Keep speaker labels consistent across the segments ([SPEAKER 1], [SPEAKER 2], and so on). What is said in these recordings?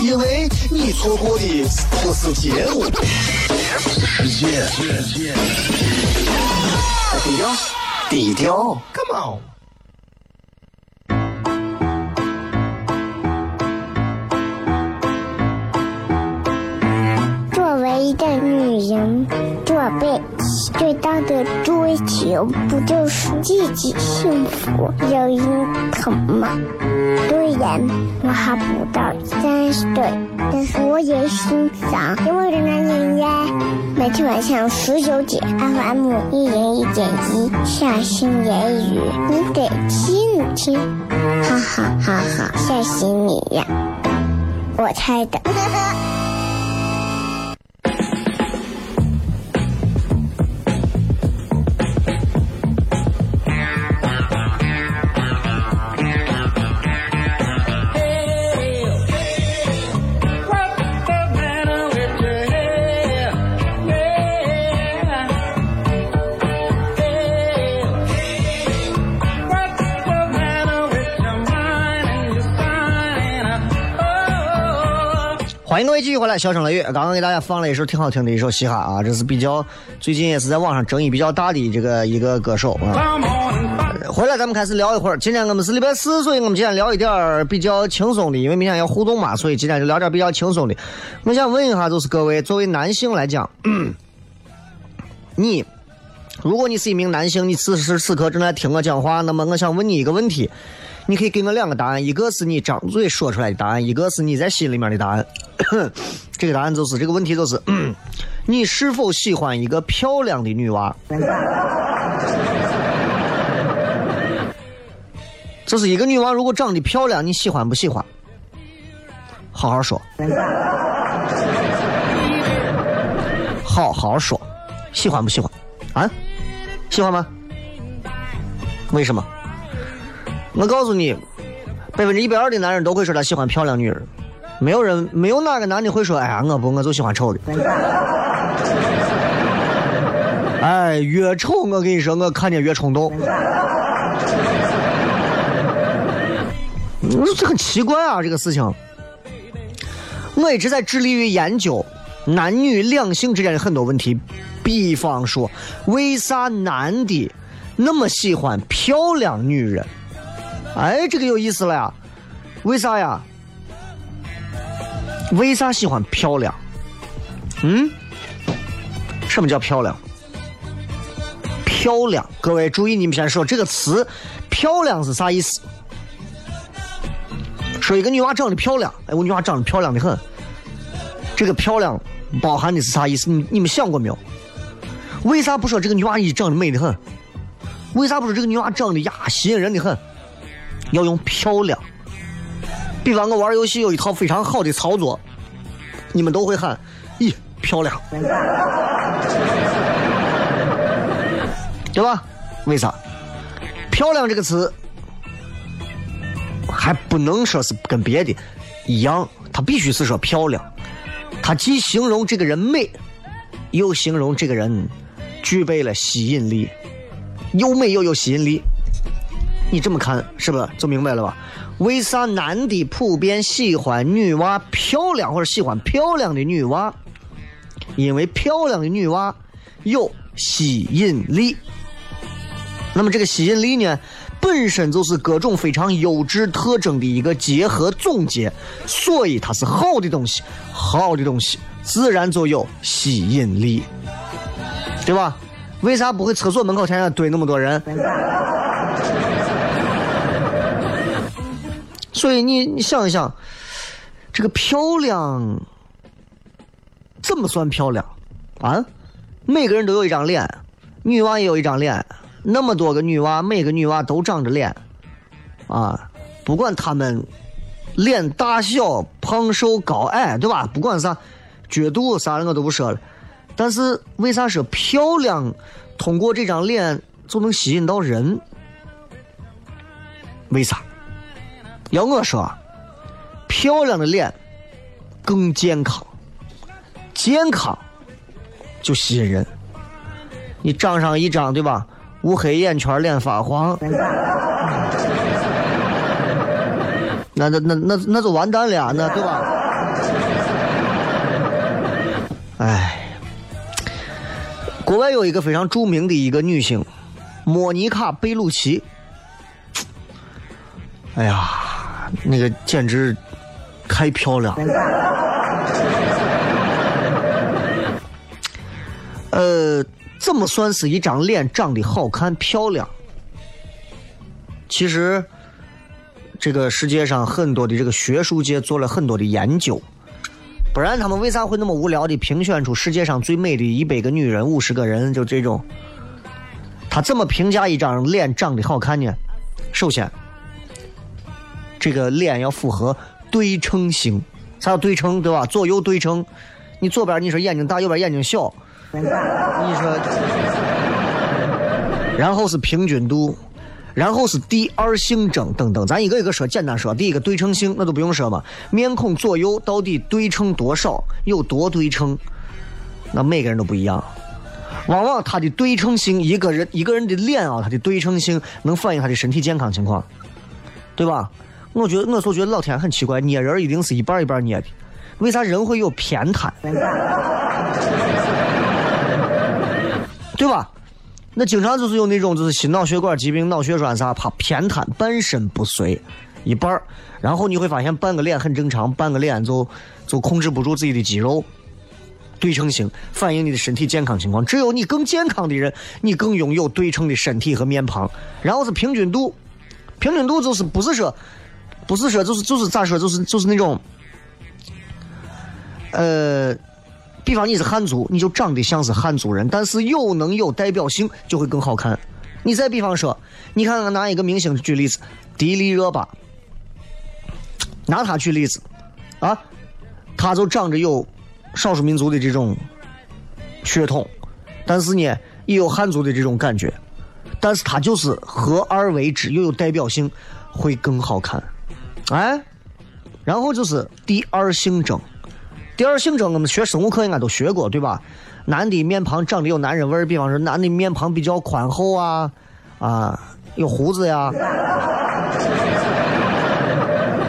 [SPEAKER 1] 因为你错过的不是节目，低调，低调，Come on。
[SPEAKER 2] 作为一个女人，做辈子最大的追求，不就是自己幸福、有人疼吗？虽然我还不到三十岁，但是我也心脏因为的男人呀。每天晚上十九点，FM 一人一点一，下心言语，你得听听，哈哈哈哈，吓死你呀！我猜的。
[SPEAKER 3] 欢迎各位继续回来，笑声雷雨。刚刚给大家放了一首挺好听的一首嘻哈啊，这是比较最近也是在网上争议比较大的这个一个歌手啊。回来咱们开始聊一会儿，今天我们是礼拜四，所以我们今天聊一点比较轻松的，因为明天要互动嘛，所以今天就聊点比较轻松的。我想问一下，就是各位作为男性来讲，你如果你是一名男性，你此时此刻正在听我讲话，那么我想问你一个问题，你可以给我两个答案，一个是你张嘴说出来的答案，一个是你在心里面的答案。这个答案就是这个问题就是，你是否喜欢一个漂亮的女娃？这是一个女娃，如果长得漂亮，你喜欢不喜欢？好好说，好好说，喜欢不喜欢？啊？喜欢吗？为什么？我告诉你，百分之一百二的男人都会说他喜欢漂亮女人，没有人，没有哪个男的会说，哎呀，我不，我就喜欢丑的。哎，越丑，我跟你说，我看见越冲动。这很奇怪啊，这个事情。我一直在致力于研究男女两性之间的很多问题，比方说，为啥男的那么喜欢漂亮女人？哎，这个有意思了呀，为啥呀？为啥喜欢漂亮？嗯？什么叫漂亮？漂亮，各位注意，你们先说这个词“漂亮”是啥意思？说一个女娃长得漂亮，哎，我女娃长得漂亮的很。这个漂亮包含的是啥意思？你你们想过没有？为啥不说这个女娃一长得美的很？为啥不说这个女娃长得呀吸引人的很？要用漂亮。比方我玩游戏有一套非常好的操作，你们都会喊，咦，漂亮，对吧？为啥？漂亮这个词。还不能说是跟别的一样，它必须是说漂亮。它既形容这个人美，又形容这个人具备了吸引力，又美又有吸引力。你这么看是不是就明白了吧？为啥男的普遍喜欢女娃漂亮或者喜欢漂亮的女娃？因为漂亮的女娃有吸引力。那么这个吸引力呢？本身就是各种非常优质特征的一个结合总结，所以它是好的东西。好的东西自然就有吸引力，对吧？为啥不会厕所门口天天堆那么多人？所以你你想一想，这个漂亮怎么算漂亮啊？每个人都有一张脸，女娃也有一张脸。那么多个女娃，每个女娃都长着脸，啊，不管她们脸大小、胖瘦高矮，对吧？不管啥角度啥的我都不说了。但是为啥说漂亮通过这张脸就能吸引到人？为啥？要我说，漂亮的脸更健康，健康就吸引人。你长上一张对吧？乌黑眼圈，脸发黄，那那那那那就完蛋了，那对吧？哎，国外有一个非常著名的一个女星，莫妮卡·贝鲁奇。哎呀，那个简直太漂亮。呃。怎么算是一张脸长得好看漂亮？其实，这个世界上很多的这个学术界做了很多的研究，不然他们为啥会那么无聊的评选出世界上最美的一百个女人、五十个人？就这种，他怎么评价一张脸长得好看呢？首先，这个脸要符合对称性，啥叫对称？对吧？左右对称，你左边你说眼睛大，右边眼睛小。你说，然后是平均度，然后是第二性征等等，咱一个一个说。简单说，第一个对称性，那都不用说嘛。面孔左右到底对称多少，有多对称，那每个人都不一样。往往他的对称性，一个人一个人的脸啊，他的对称性能反映他的身体健康情况，对吧？我觉得，我所觉得老天很奇怪，捏人一定是一半一半捏的，为啥人会有偏瘫？对吧？那经常就是有那种就是心脑血管疾病、脑血栓啥，怕偏瘫，半身不遂，一半儿。然后你会发现半个脸很正常，半个脸就就控制不住自己的肌肉，对称性反映你的身体健康情况。只有你更健康的人，你更拥有对称的身体和面庞。然后是平均度，平均度就是不是说，不是说就是就是咋说，就是就是那种，呃。比方你是汉族，你就长得像是汉族人，但是又能有代表性，就会更好看。你再比方说，你看看拿一个明星举例子，迪丽热巴，拿他举例子，啊，他就长着有少数民族的这种血统，但是呢，也有汉族的这种感觉，但是他就是合二为之，又有代表性，会更好看。哎，然后就是第二性征。第二性征，我们学生物课应该都学过，对吧？男的面庞长得有男人味儿，比方说男的面庞比较宽厚啊，啊，有胡子呀。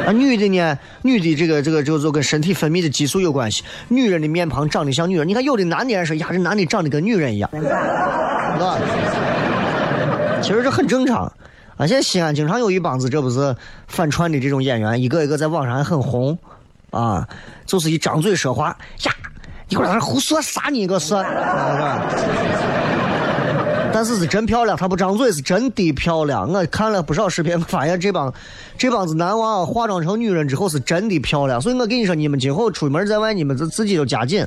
[SPEAKER 3] 啊，女的呢？女的这个这个就就跟身体分泌的激素有关系。女人的面庞长得像女人，你看有的男的人说呀，这男的长得跟女人一样，是吧？其实这很正常。啊，现在西安经常有一帮子这不是反串的这种演员，一个一个在网上还很红。啊，就是一张嘴说话呀，你搁那胡说啥你个算，但是是真漂亮，他不张嘴是真的漂亮。我看了不少视频，发现这帮这帮子男娃化妆成女人之后是真的漂亮。所以我跟你说，你们今后出门在外，你们自自己都加紧。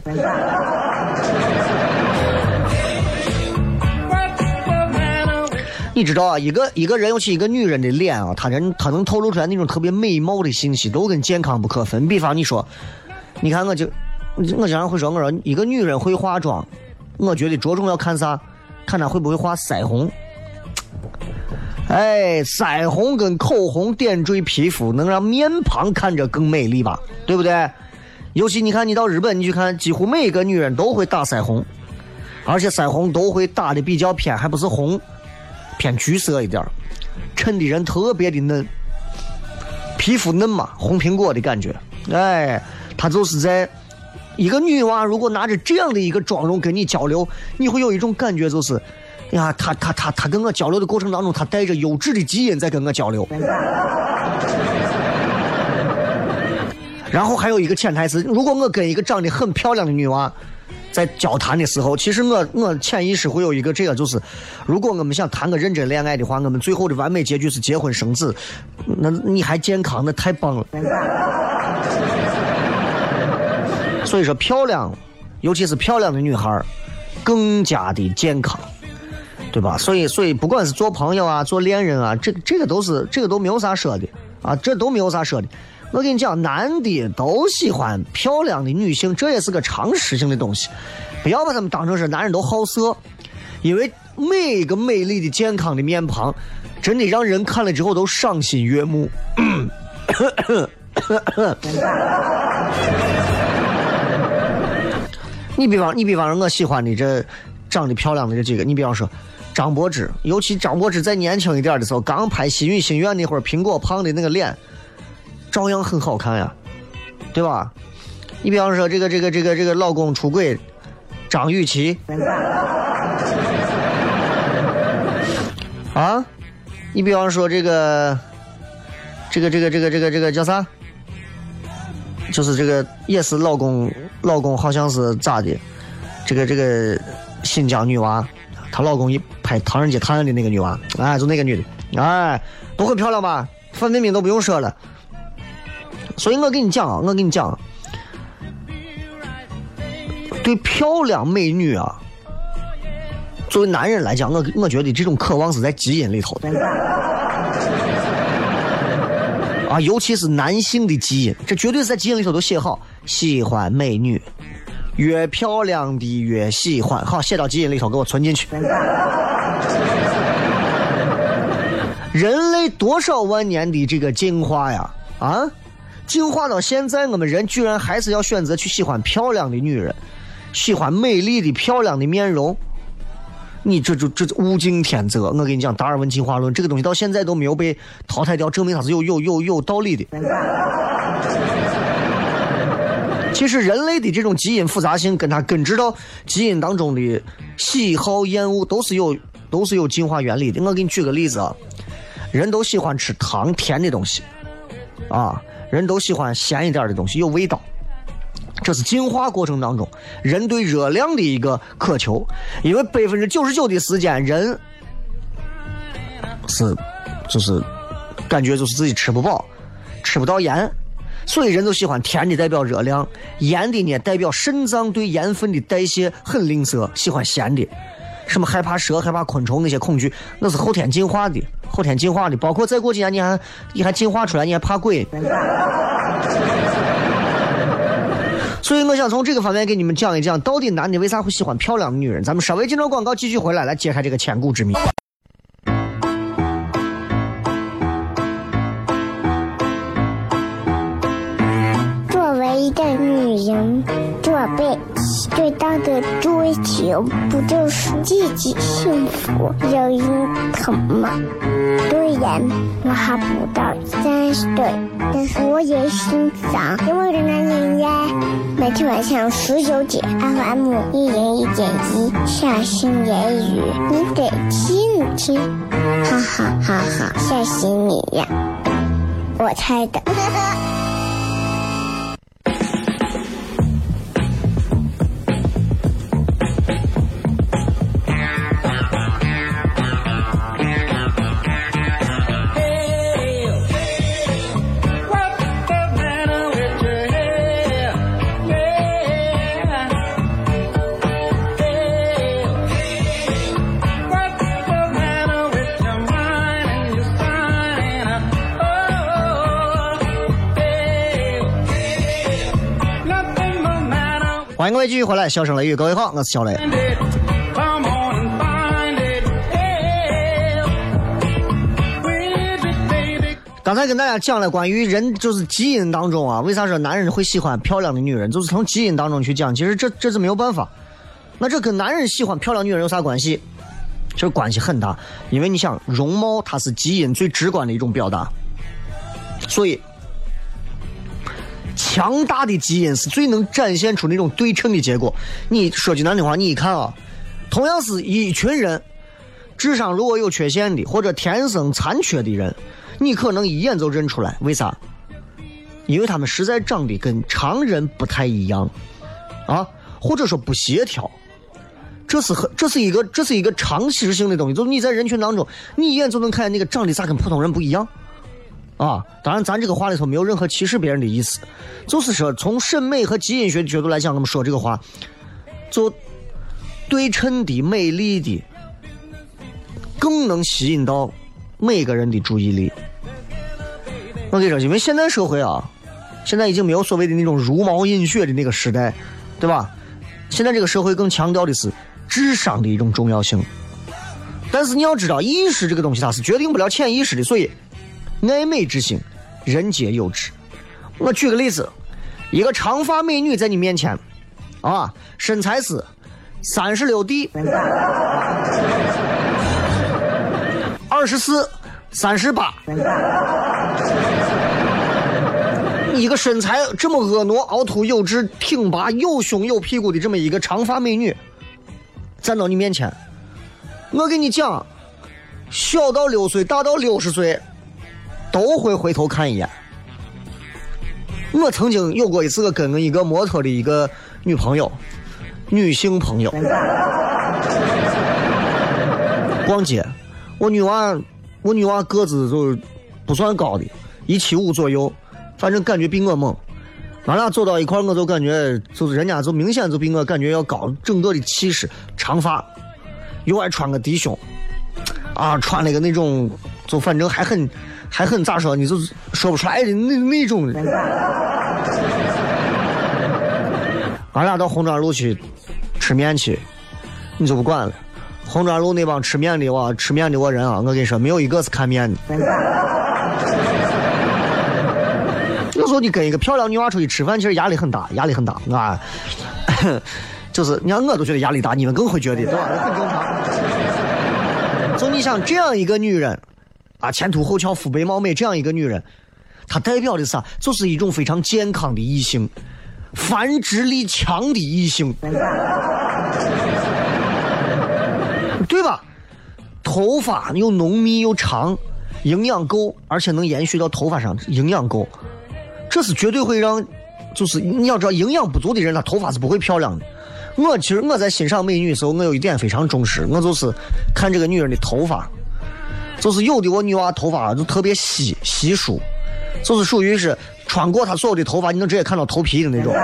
[SPEAKER 3] 你知道啊，一个一个人，尤其一个女人的脸啊，她人她能透露出来那种特别美貌的信息，都跟健康不可分。比方你说，你看我就，我经常会说，我说一个女人会化妆，我觉得着重要看啥？看她会不会画腮红。哎，腮红跟口红点缀皮肤，能让面庞看着更美丽吧？对不对？尤其你看，你到日本，你去看，几乎每一个女人都会打腮红，而且腮红都会打的比较偏，还不是红。偏橘色一点衬的人特别的嫩，皮肤嫩嘛，红苹果的感觉。哎，他就是在一个女娃，如果拿着这样的一个妆容跟你交流，你会有一种感觉，就是呀，他他他他跟我交流的过程当中，他带着优质的基因在跟我交流。然后还有一个潜台词，如果我跟一个长得很漂亮的女娃。在交谈的时候，其实我我潜意识会有一个这个，就是如果我们想谈个认真恋爱的话，我们最后的完美结局是结婚生子，那你还健康，那太棒了。所以说，漂亮，尤其是漂亮的女孩更加的健康，对吧？所以，所以不管是做朋友啊，做恋人啊，这这个都是这个都没有啥说的啊，这都没有啥说的。我跟你讲，男的都喜欢漂亮的女性，这也是个常识性的东西，不要把他们当成是男人都好色，因为每一个美丽的、健康的面庞，真的让人看了之后都赏心悦目。你比方，你比方说，我喜欢的这长得漂亮的这几个，你比方说张柏芝，尤其张柏芝再年轻一点的时候，刚拍《新语心愿》那会儿，苹果胖的那个脸。照样很好看呀，对吧？你比方说这个这个这个这个老公出轨，张雨绮，啊，你比方说这个这个这个这个这个这个叫啥？就是这个也是老公老公好像是咋的？这个这个新疆女娃，她老公一拍《唐人街探案》的那个女娃，哎，就那个女的，哎，都很漂亮吧？范冰冰都不用说了。所以我跟你讲啊，我跟你讲，对漂亮美女啊，作为男人来讲，我我觉得这种渴望是在基因里头的啊，尤其是男性的基因，这绝对是在基因里头都写好，喜欢美女，越漂亮的越喜欢，好写到基因里头，给我存进去。人类多少万年的这个进化呀，啊！进化到现在，我们人居然还是要选择去喜欢漂亮的女人，喜欢美丽的漂亮的面容。你这就这物竞天择。我跟你讲，达尔文进化论这个东西到现在都没有被淘汰掉，证明它是有有有有道理的。其实人类的这种基因复杂性，跟它根植到基因当中的喜好厌恶，都是有都是有进化原理的。我给你举个例子啊，人都喜欢吃糖甜的东西，啊。人都喜欢咸一点的东西，有味道。这是进化过程当中人对热量的一个渴求，因为百分之九十九的时间人是就是感觉就是自己吃不饱，吃不到盐，所以人都喜欢甜的代表热量，盐的呢代表肾脏对盐分的代谢很吝啬，喜欢咸的。什么害怕蛇、害怕昆虫那些恐惧，那是后天进化的，后天进化的。包括再过几年，你还你还进化出来，你还怕鬼。所以我想从这个方面给你们讲一讲，到底男的为啥会喜欢漂亮的女人。咱们稍微进段广告，继续回来来揭开这个千古之谜。
[SPEAKER 2] 女人，这辈子。最大的追求不就是自己幸福、有人疼吗？虽然我还不到三十岁，但是我也心脏因为人男人呀。每天晚上十九点，FM 一人一点一，下心言语，你得听听，哈哈哈哈，吓死你呀！我猜的。
[SPEAKER 3] 各位继续回来，笑声雷雨，各位好，我是小雷。刚才跟大家讲了关于人就是基因当中啊，为啥说男人会喜欢漂亮的女人，就是从基因当中去讲。其实这这是没有办法，那这跟男人喜欢漂亮女人有啥关系？其实关系很大，因为你想，容貌它是基因最直观的一种表达，所以。强大的基因是最能展现出那种对称的结果。你说句难听话，你一看啊，同样是一群人，智商如果有缺陷的或者天生残缺的人，你可能一眼就认出来。为啥？因为他们实在长得跟常人不太一样，啊，或者说不协调。这是很，这是一个，这是一个常识性的东西。就是你在人群当中，你一眼就能看见那个长得咋跟普通人不一样。啊，当然，咱这个话里头没有任何歧视别人的意思，就是说从审美和基因学的角度来讲，我们说这个话，就对称的、美丽的，更能吸引到每个人的注意力。我跟你说，因为现在社会啊，现在已经没有所谓的那种茹毛饮血的那个时代，对吧？现在这个社会更强调的是智商的一种重要性。但是你要知道，意识这个东西它是决定不了潜意识的，所以爱美之心，人皆有之。我举个例子，一个长发美女在你面前，啊，身材是三十六 D，二十四，三十八。一个身材这么婀娜、凹凸有致、挺拔、有胸有屁股的这么一个长发美女，站到你面前，我跟你讲，小到六岁，大到六十岁，都会回头看一眼。我曾经有过一次，我跟一个模特的一个女朋友，女性朋友，逛街，我女娃，我女娃个子就不算高的，一七五左右。反正感觉比我猛，俺俩走到一块我就感觉就是人家就明显就比我感觉要高，整个的气势，长发，又爱穿个低胸，啊，穿了个那种，就反正还很还很咋说，你就说不出来的那那种。俺俩到红砖路去吃面去，你就不管了。红砖路那帮吃面的哇，吃面的我人啊，我跟你说，没有一个是看面的。有时候你跟一个漂亮女娃出去吃饭，其实压力很大，压力很大啊。就是你看我都觉得压力大，你们更会觉得，对吧？很正常。就你想这样一个女人，啊，前凸后翘、肤白貌美这样一个女人，她代表的啥？就是一种非常健康的异性，繁殖力强的异性，对吧？头发又浓密又长，营养够，而且能延续到头发上，营养够。这是绝对会让，就是你要知道，营养不足的人，他头发是不会漂亮的。我其实我在欣赏美女的时候，我有一点非常重视，我就是看这个女人的头发，就是有的我女娃头发就特别稀稀疏，就是属于是穿过她所有的头发，你能直接看到头皮的那种。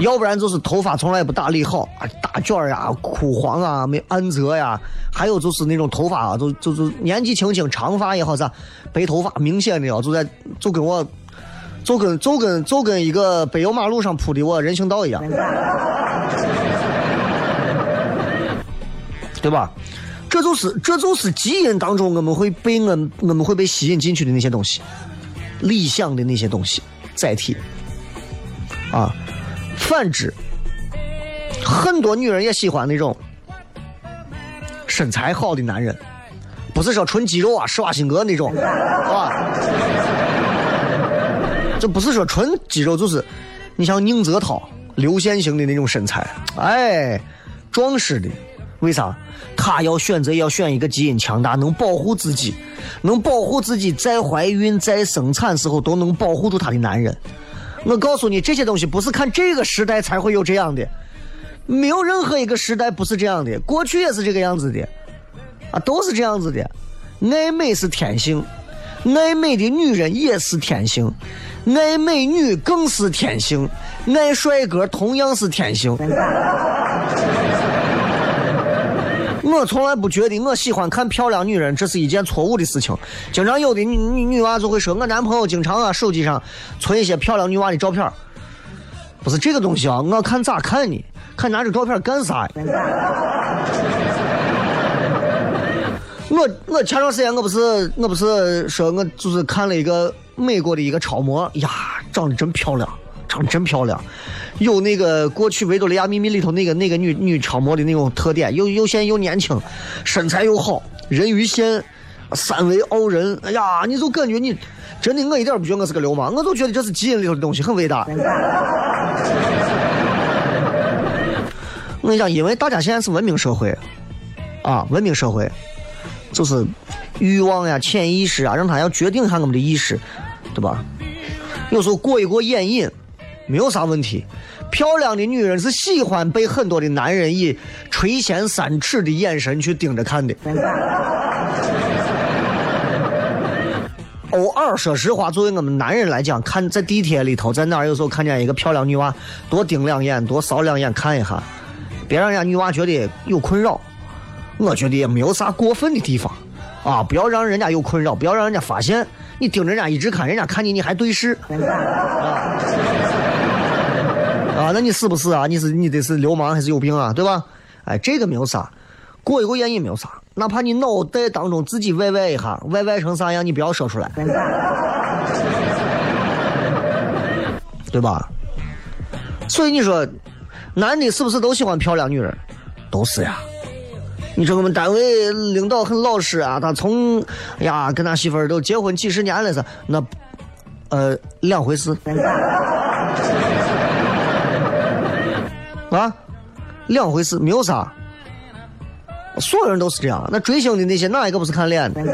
[SPEAKER 3] 要不然就是头发从来不打理好啊，大卷儿呀、枯黄啊、没安泽呀，还有就是那种头发啊，就就就年纪轻轻长发也好啥，白头发明显的啊，就在就跟我，就跟就跟就跟一个柏油马路上铺的我人行道一样，对吧？这就是这就是基因当中我们会被我们我们会被吸引进去的那些东西，理想的那些东西载体，啊。反之，很多女人也喜欢那种身材好的男人，不是说纯肌肉啊，施瓦辛格那种，啊，这不是说纯肌肉，就是你像宁泽涛、流线型的那种身材，哎，壮实的。为啥？他要选择要选一个基因强大、能保护自己、能保护自己在怀孕、在生产时候都能保护住她的男人。我告诉你，这些东西不是看这个时代才会有这样的，没有任何一个时代不是这样的，过去也是这个样子的，啊，都是这样子的。爱美是天性，爱美的女人也是天性，爱美女更是天性，爱帅哥同样是天性。我从来不觉得我喜欢看漂亮女人，这是一件错误的事情。经常有的女女女娃就会说，我男朋友经常啊手机上存一些漂亮女娃的照片不是这个东西啊，我看咋看呢？看拿这照片干啥呀？我我前段时间我不是我不是说我就是看了一个美国的一个超模呀，长得真漂亮。长得真漂亮，有那个过去《维多利亚秘密》里头那个那个女女超模的那种特点，又又显又年轻，身材又好，人鱼线，三围傲人。哎呀，你就感觉你真的，我一点不觉得我是个流氓，我就觉得这是基因里头的东西，很伟大。我跟你讲，因为大家现在是文明社会，啊，文明社会，就是欲望呀、潜意识啊，让他要决定一下我们的意识，对吧？有时候过一过眼瘾。没有啥问题，漂亮的女人是喜欢被很多的男人以垂涎三尺的眼神去盯着看的。偶尔，说实话，作为我们男人来讲，看在地铁里头，在哪儿有时候看见一个漂亮女娃，多盯两眼，多扫两眼看一下，别让人家女娃觉得有困扰。我觉得也没有啥过分的地方，啊，不要让人家有困扰，不要让人家发现，你盯着人家一直看，人家看你你还对视啊？啊，那你是不是啊？你是你得是流氓还是有病啊？对吧？哎，这个没有啥，过一过眼瘾没有啥，哪怕你脑袋当中自己歪歪一下，歪歪成啥样，你不要说出来，对吧？所以你说，男的是不是都喜欢漂亮女人？都是呀。你说我们单位领导很老实啊，他从哎呀跟他媳妇儿都结婚几十年了是那，呃两回事。啊，两回事，没有啥。所有人都是这样。那追星的那些哪一个不是看脸的？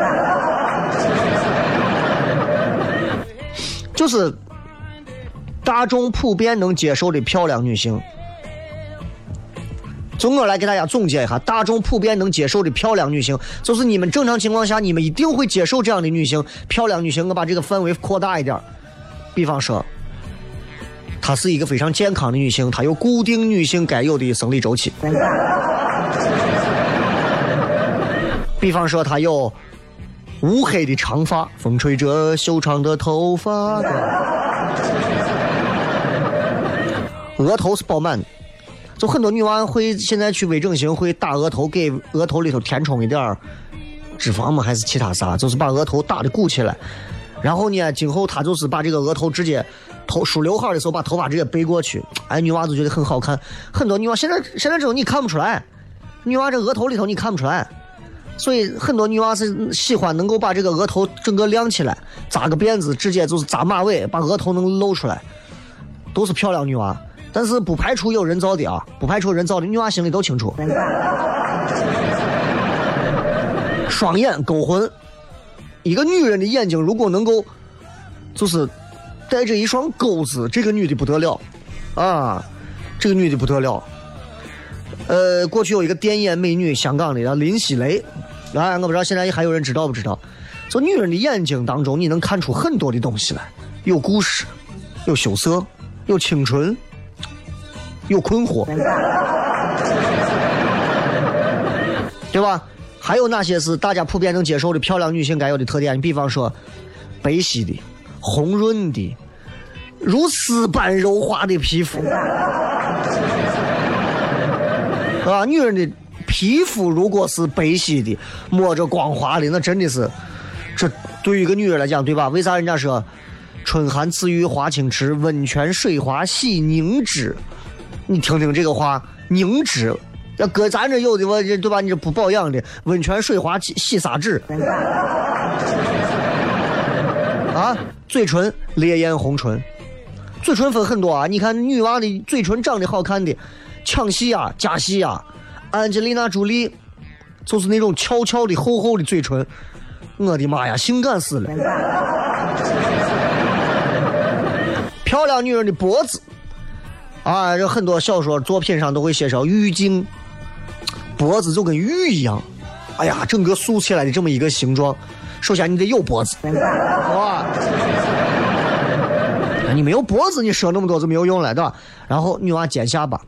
[SPEAKER 3] 就是大众普遍能接受的漂亮女性。就我来给大家总结一下，大众普遍能接受的漂亮女性，就是你们正常情况下你们一定会接受这样的女性，漂亮女性。我把这个范围扩大一点，比方说，她是一个非常健康的女性，她有固定女性该有的生理周期。比方说，她有乌黑的长发，风吹着修长的头发，额头是饱满的。就很多女娃会现在去微整形，会打额头，给额头里头填充一点脂肪嘛，还是其他啥？就是把额头打的鼓起来。然后呢，今后她就是把这个额头直接头梳刘海的时候，把头发直接背过去。哎，女娃就觉得很好看。很多女娃现在现在这种你看不出来，女娃这额头里头你看不出来。所以很多女娃是喜欢能够把这个额头整个亮起来，扎个辫子，直接就是扎马尾，把额头能露出来，都是漂亮女娃。但是不排除有人造的啊，不排除人造的，女娃心里都清楚。双眼勾魂，一个女人的眼睛如果能够，就是带着一双钩子，这个女的不得了啊，这个女的不得了。呃，过去有一个电眼美女，香港的叫林熙蕾，哎，我不知道现在还有人知道不知道？就女人的眼睛当中，你能看出很多的东西来，有故事，有羞涩，有清纯。有困惑，对吧？还有哪些是大家普遍能接受的漂亮女性该有的特点？你比方说，白皙的、红润的、如丝般柔滑的皮肤，啊，女人的皮肤如果是白皙的、摸着光滑的，那真的是，这对于一个女人来讲，对吧？为啥人家说“春寒赐浴华清池，温泉水滑洗凝脂”？你听听这个话，凝脂，要搁咱这有的我这对吧？你这不保养的，温泉水滑洗洗啥脂？啊，嘴唇烈焰红唇，嘴唇分很多啊。你看女娃的嘴唇长得好看的，抢戏啊，假戏啊，安吉丽娜朱莉，就是那种翘翘的厚厚的嘴唇，我的妈呀，性感死了。漂亮女人的脖子。啊，这很多小说作品上都会写上玉颈，脖子就跟玉一样，哎呀，整个竖起来的这么一个形状。首先你得有脖子，好吧？你没有脖子，你说那么多就没有用了，对吧？然后女娃尖下巴，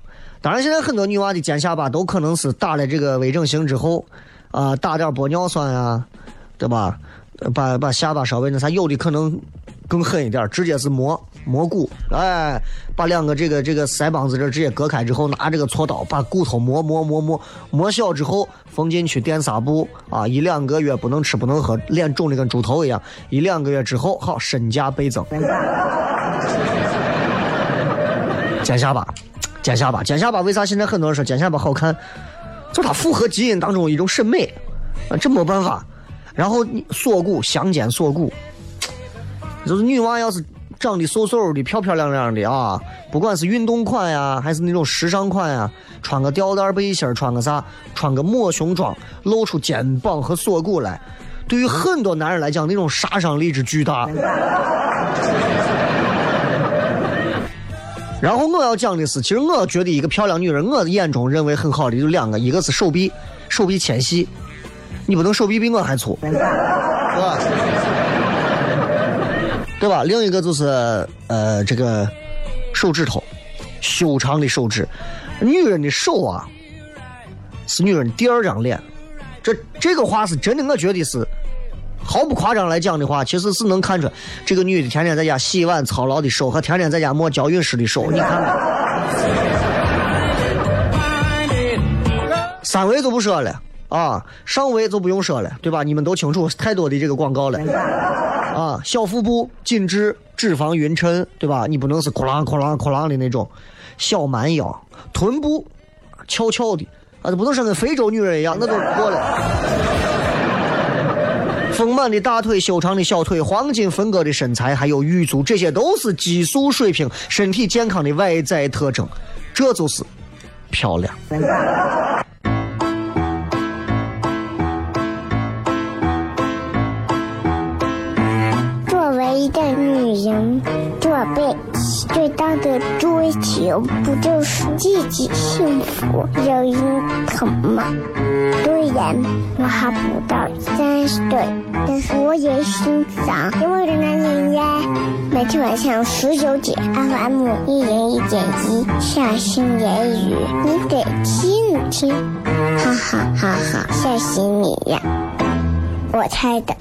[SPEAKER 3] 当然现在很多女娃的尖下巴都可能是打了这个微整形之后，啊，打点玻尿酸啊，对吧？把把下巴稍微那啥，有的可能更狠一点，直接是磨磨骨，哎，把两个这个这个腮帮子这直接割开之后，拿这个锉刀把骨头磨磨磨磨磨小之后，缝进去垫纱布啊，一两个月不能吃不能喝，脸肿的跟猪头一样，一两个月之后好身价倍增。尖下巴，尖下巴，尖下巴，为啥现在很多人说尖下巴好看？就它符合基因当中一种审美啊，这没办法。然后锁骨香肩锁骨，就是女娃要是长得瘦瘦的、漂漂亮亮的啊，不管是运动款呀，还是那种时尚款呀，穿个吊带背心穿个啥，穿个抹胸装，露出肩膀和锁骨来，对于很多男人来讲，那种杀伤力之巨大。然后我要讲的是，其实我觉得一个漂亮女人，我的眼中认为很好的有两个，一个是手臂，手臂纤细。你不能手臂比我还粗，对吧？对吧？另一个就是呃，这个手指头，修长的手指。女人的手啊，是女人第二张脸。这这个话是真的，我觉得是毫不夸张来讲的话，其实是能看出来，这个女的天天在家洗碗操劳的手和天天在家抹娇韵诗的手，你看看。三维就不说了啊，上围就不用说了，对吧？你们都清楚，太多的这个广告了啊。小腹部紧致，脂肪匀称，对吧？你不能是哐啷哐啷哐啷的那种。小蛮腰，臀部翘翘的啊，不能说跟非洲女人一样，那都过了。丰满的大腿、修长的小腿、黄金分割的身材，还有玉足，这些都是激素水平、身体健康的外在特征。这就是漂亮。
[SPEAKER 2] 不就是自己幸福、有人疼吗？虽然我还不到三十岁，但是我也心脏因为的男人呀。每天晚上十九点，FM 一人一点一，下心言语，你得听听，哈哈哈哈，吓死你呀！我猜的。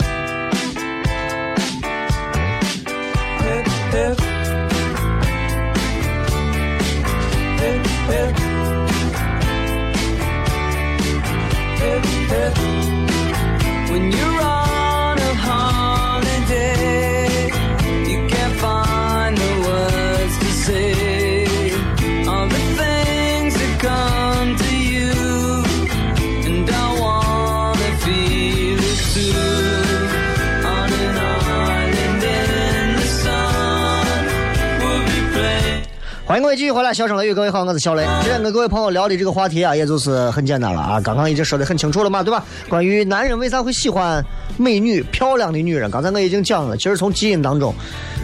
[SPEAKER 3] 欢迎各位继续回来，小声雷雨，各位好，我是小雷。今天跟各位朋友聊的这个话题啊，也就是很简单了啊，刚刚已经说的很清楚了嘛，对吧？关于男人为啥会喜欢美女、漂亮的女人，刚才我已经讲了，其实从基因当中，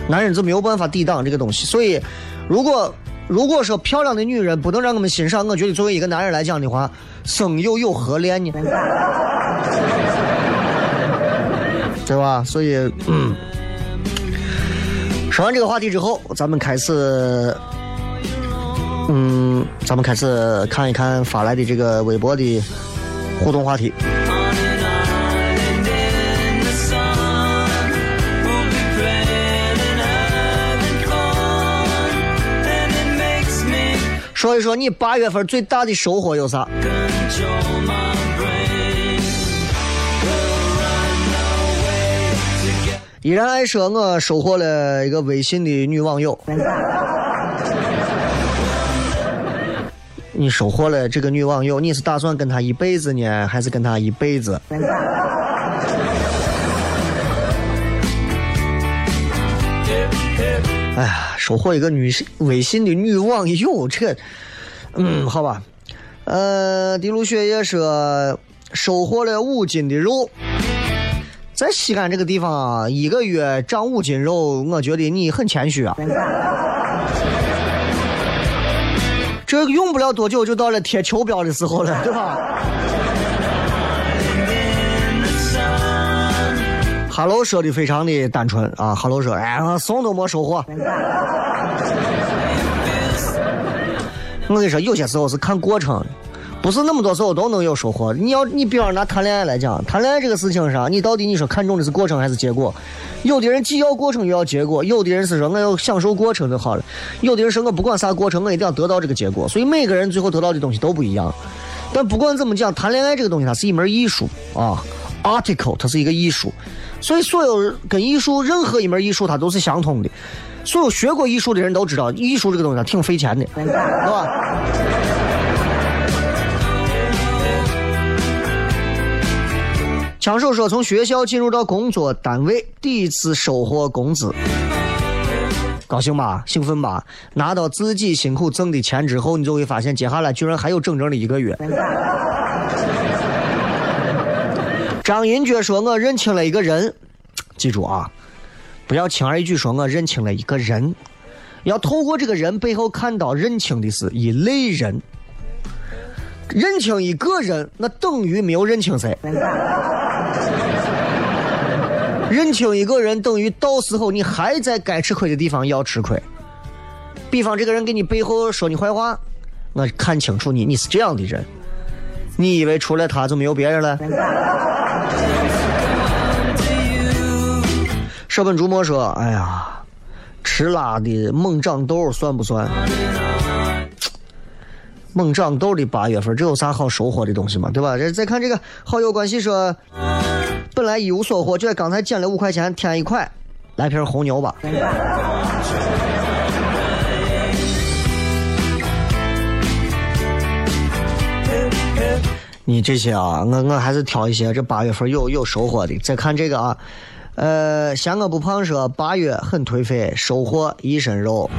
[SPEAKER 3] 男人就没有办法抵挡这个东西。所以，如果如果说漂亮的女人不能让我们欣赏，我觉得作为一个男人来讲的话，生又有何恋呢？对吧？所以，嗯，说完这个话题之后，咱们开始。嗯，咱们开始看一看发来的这个微博的互动话题。
[SPEAKER 2] On an island in the sun, we'll be playing and having fun, and it makes me
[SPEAKER 3] 说一说你八月份最大的收获有啥？依然爱说我收获了一个微信的女网友。你收获了这个女网友，你是打算跟她一辈子呢，还是跟她一辈子？哎呀，收获一个女微信的女网友，这，嗯，好吧。呃，滴露雪也说收获了五斤的肉。在西安这个地方，一个月长五斤肉，我觉得你很谦虚啊。这用不了多久就到了贴球标的时候了，对吧哈喽说的非常的单纯啊哈喽说，哎，我送都没收获。我跟你说，有些时候是看过程的，不是那么多时候都能有收获。你要你比方拿谈恋爱来讲，谈恋爱这个事情上，你到底你说看重的是过程还是结果？有的人既要过程又要结果，有的人是说我要享受过程就好了，有的人说我不管啥过程，我一定要得到这个结果。所以每个人最后得到的东西都不一样。但不管怎么讲，谈恋爱这个东西它是一门艺术啊，article 它是一个艺术，所以所有跟艺术任何一门艺术它都是相通的。所有学过艺术的人都知道，艺术这个东西它挺费钱的，对吧？枪手说，从学校进入到工作单位，第一次收获工资，高兴吧？兴奋吧？拿到自己辛苦挣的钱之后，你就会发现，接下来居然还有整整的一个月。张银觉说：“我认清了一个人，记住啊，不要轻而易举说我认清了一个人，要透过这个人背后看到认清的是一类人。认清一个人，那等于没有认清谁。认清一个人，等于到时候你还在该吃亏的地方要吃亏。比方这个人给你背后说你坏话，我看清楚你，你是这样的人。你以为除了他就没有别人了？舍本逐末说：“哎呀，吃辣的猛长痘算不算？猛长痘的八月份，这有啥好收获的东西吗？对吧？这再看这个好友关系说，本来一无所获，就在刚才捡了五块钱，添一块，来瓶红牛吧。”你这些啊，我我还是挑一些这八月份有有收获的。再看这个啊，呃，嫌我不胖说八月很颓废，收获一身肉。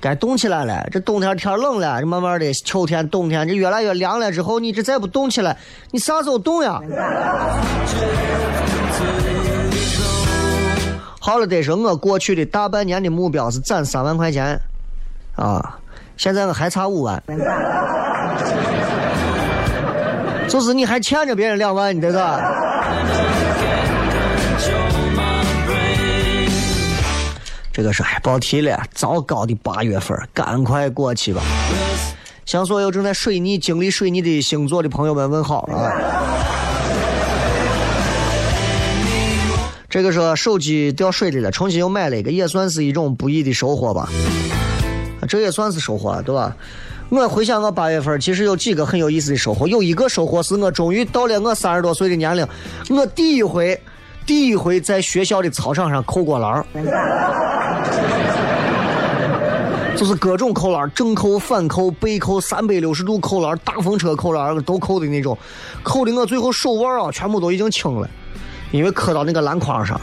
[SPEAKER 3] 该动起来了，这冬天天冷了，这慢慢的秋天冬天这越来越凉了之后，你这再不动起来，你啥时候动呀？好了，得说我过去的大半年的目标是攒三万块钱，啊，现在我还差五万。就是你还欠着别人两万，你这是？这个是哎，别提了，糟糕的八月份，赶快过去吧。向所有正在水逆、经历水逆的星座的朋友们问好啊！这个说手机掉水里了，重新又买了一个，也算是一种不易的收获吧。这也算是收获，对吧？我回想我八月份，其实有几个很有意思的收获。有一个收获是我终于到了我三十多岁的年龄，我第一回，第一回在学校的操场上扣过篮儿就是各种扣篮，正扣、反扣、背扣、三百六十度扣篮、大风车扣篮都扣的那种，扣的我最后手腕啊全部都已经青了，因为磕到那个篮筐上。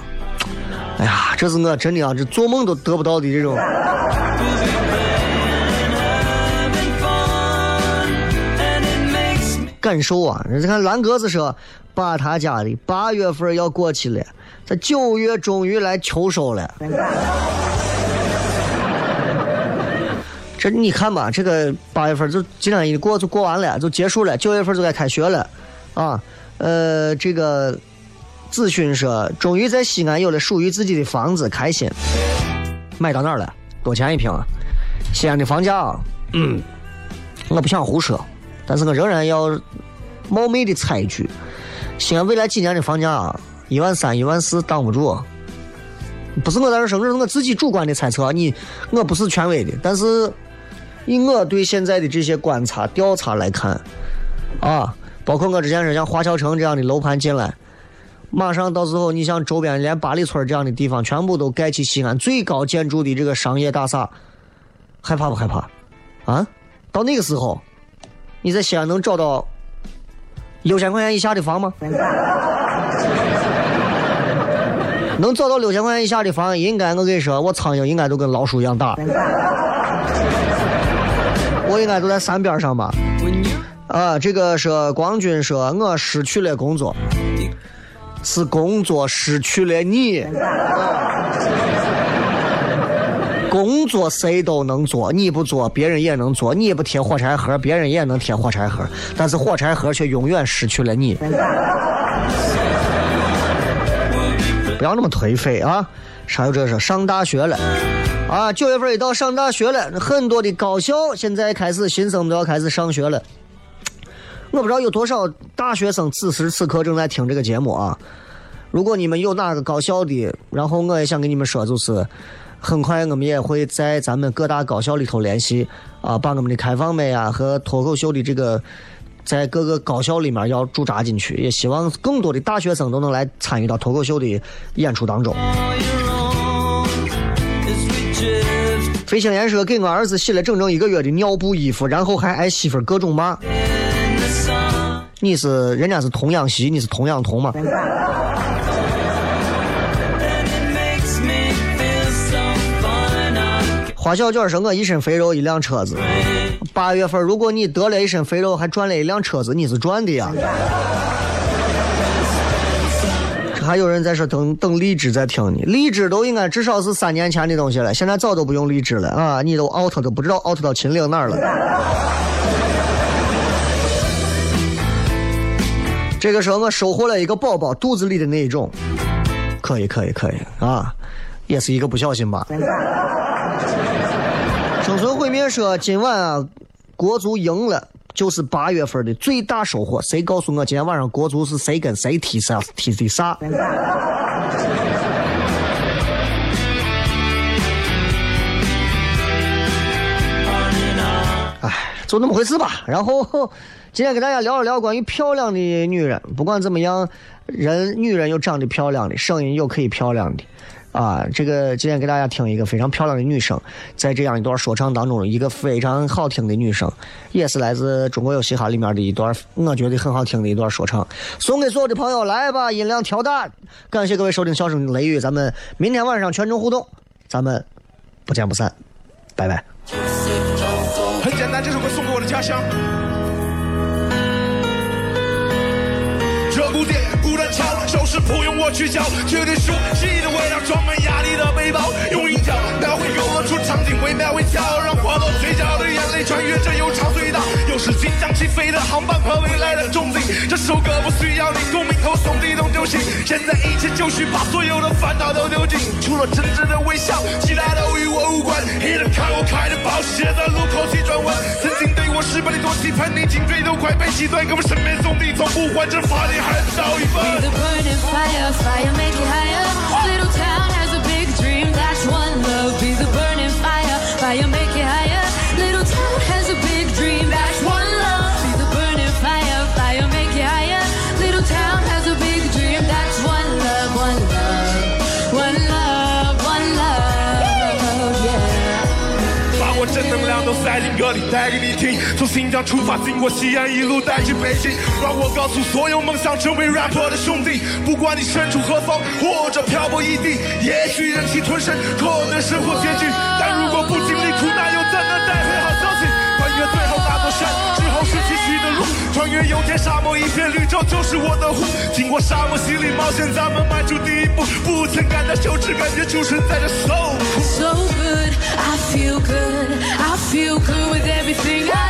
[SPEAKER 3] 哎呀，这是我真的啊，这做梦都得不到的这种。感受啊！你看蓝格子说，把他家的八月份要过去了，这九月终于来秋收了。这你看吧，这个八月份就今天一过就过完了，就结束了。九月份就该开学了，啊，呃，这个子勋说，终于在西安有了属于自己的房子，开心。买到哪儿了？多钱一平啊？西安的房价啊，嗯，我不想胡说。但是我仍然要冒昧的猜一句：西安未来几年的房价啊一万三、一万四挡不住。不是我在这说，这是我自己主观的猜测。你我不是权威的，但是以我对现在的这些观察调查来看，啊，包括我之前说像华侨城这样的楼盘进来，马上到时候你像周边连八里村这样的地方，全部都盖起西安最高建筑的这个商业大厦，害怕不害怕？啊，到那个时候。你在西安能找到六千块钱以下的房吗？能找到六千块钱以下的房，应该我跟你说，我苍蝇应该都跟老鼠一样大。我应该都在山边上吧？啊，这个是光军说，我失去了工作，是工作失去了你。工作谁都能做，你不做别人也能做；你不贴火柴盒，别人也能贴火柴盒。但是火柴盒却永远失去了你。不要那么颓废啊！啥有这是上大学了啊？九月份一到上大学了，很多的高校现在开始新生都要开始上学了。我不知道有多少大学生此时此刻正在听这个节目啊！如果你们有哪个高校的，然后我也想跟你们说，就是。很快，我们也会在咱们各大高校里头联系啊，把我们的开放麦啊和脱口秀的这个在各个高校里面要驻扎进去，也希望更多的大学生都能来参与到脱口秀的演出当中。飞行员说：“给我儿子洗了整整一个月的尿布、衣服，然后还挨媳妇各种骂。你是人家是童养媳，你是童养童吗？”花小卷说：“我一身肥肉，一辆车子。八月份，如果你得了一身肥肉，还赚了一辆车子，你是赚的呀。”这还有人在说等等荔枝在听呢，荔枝都应该至少是三年前的东西了，现在早都不用荔枝了啊！你都 out 都不知道 out 到秦岭哪儿了。这个时候我收获了一个宝宝肚子里的那一种，可以可以可以啊，也是一个不小心吧。说：“今晚啊，
[SPEAKER 4] 国足赢了，就是八月份的最大收获。谁告诉我今天晚上国足是谁跟谁踢啥踢的啥？哎，就那么回事吧。然后今天给大家聊一聊关于漂亮的女人。不管怎么样，人女人有长得漂亮的，声音有可以漂亮的。啊，这个今天给大家听一个非常漂亮的女生，在这样一段说唱当中，一个非常好听的女生，也是来自《中国有嘻哈》里面的一段，我觉得很好听的一段说唱，送给所有的朋友，来吧，音量调大，感谢各位收听《笑声雷雨》，咱们明天晚上全程互动，咱们不见不散，拜拜。很简单，这首歌送给我的家乡。不，用我去教，绝对熟悉的味道，装满压力的背包，用音调描绘游乐出场景，惟妙惟肖，让滑落嘴角的眼泪穿越这悠长隧道，又是即将起飞的航班和未来的憧憬。这首歌不需要你共鸣和耸地动就行，现在一切就绪，把所有的烦恼都丢尽，除了真挚的微笑，其他都与我无关。一人看我开的保时捷看你颈椎都快被挤断，给我身边兄弟从不还，这法力还少一分。歌里，带给你听。从新疆出发，经过西安，一路带去北京。让我告诉所有梦想成为 rapper 的兄弟，不管你身处何方，或者漂泊异地，也许忍气吞声，可能生活拮据，但如果不经历苦难，又怎能带回好消息？穿越最后那座山之后是崎岖的路，穿越油田沙漠，一片绿洲就是我的湖。经过沙漠洗礼冒险，咱们迈出第一步，不曾感到羞耻，感觉出生在这 so so good feel good. I feel good with everything I